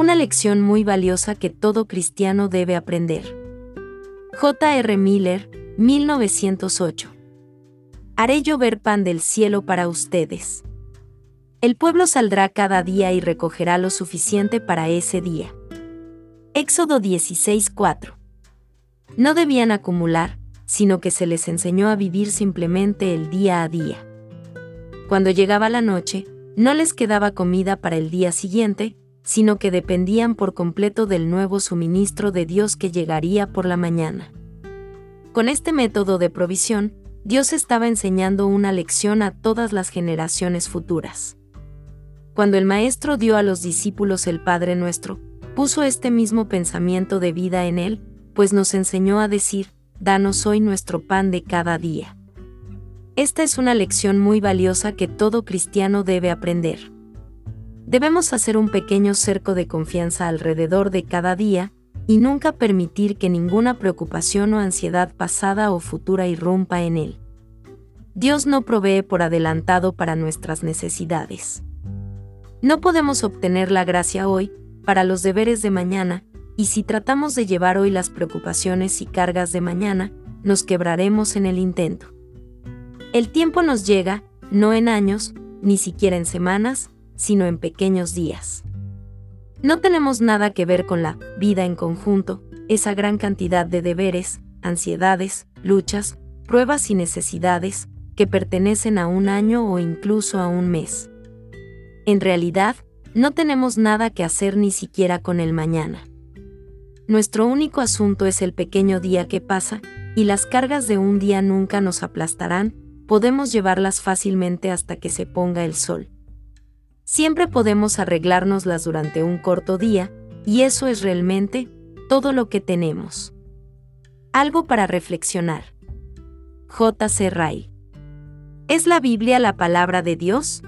Una lección muy valiosa que todo cristiano debe aprender. J. R. Miller, 1908. Haré llover pan del cielo para ustedes. El pueblo saldrá cada día y recogerá lo suficiente para ese día. Éxodo 16:4. No debían acumular, sino que se les enseñó a vivir simplemente el día a día. Cuando llegaba la noche, no les quedaba comida para el día siguiente, sino que dependían por completo del nuevo suministro de Dios que llegaría por la mañana. Con este método de provisión, Dios estaba enseñando una lección a todas las generaciones futuras. Cuando el Maestro dio a los discípulos el Padre Nuestro, puso este mismo pensamiento de vida en él, pues nos enseñó a decir, danos hoy nuestro pan de cada día. Esta es una lección muy valiosa que todo cristiano debe aprender. Debemos hacer un pequeño cerco de confianza alrededor de cada día, y nunca permitir que ninguna preocupación o ansiedad pasada o futura irrumpa en él. Dios no provee por adelantado para nuestras necesidades. No podemos obtener la gracia hoy, para los deberes de mañana, y si tratamos de llevar hoy las preocupaciones y cargas de mañana, nos quebraremos en el intento. El tiempo nos llega, no en años, ni siquiera en semanas, sino en pequeños días. No tenemos nada que ver con la vida en conjunto, esa gran cantidad de deberes, ansiedades, luchas, pruebas y necesidades, que pertenecen a un año o incluso a un mes. En realidad, no tenemos nada que hacer ni siquiera con el mañana. Nuestro único asunto es el pequeño día que pasa, y las cargas de un día nunca nos aplastarán, podemos llevarlas fácilmente hasta que se ponga el sol. Siempre podemos arreglárnoslas durante un corto día, y eso es realmente todo lo que tenemos. Algo para reflexionar. J. C. Ray. ¿Es la Biblia la palabra de Dios?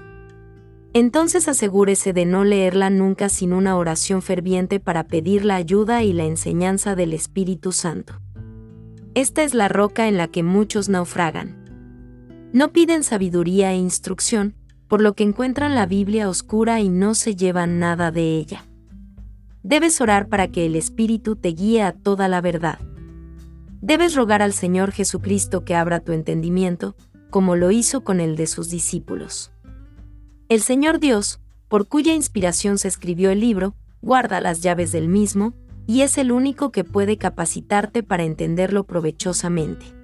entonces asegúrese de no leerla nunca sin una oración ferviente para pedir la ayuda y la enseñanza del Espíritu Santo. Esta es la roca en la que muchos naufragan. No piden sabiduría e instrucción, por lo que encuentran la Biblia oscura y no se llevan nada de ella. Debes orar para que el Espíritu te guíe a toda la verdad. Debes rogar al Señor Jesucristo que abra tu entendimiento, como lo hizo con el de sus discípulos. El Señor Dios, por cuya inspiración se escribió el libro, guarda las llaves del mismo, y es el único que puede capacitarte para entenderlo provechosamente.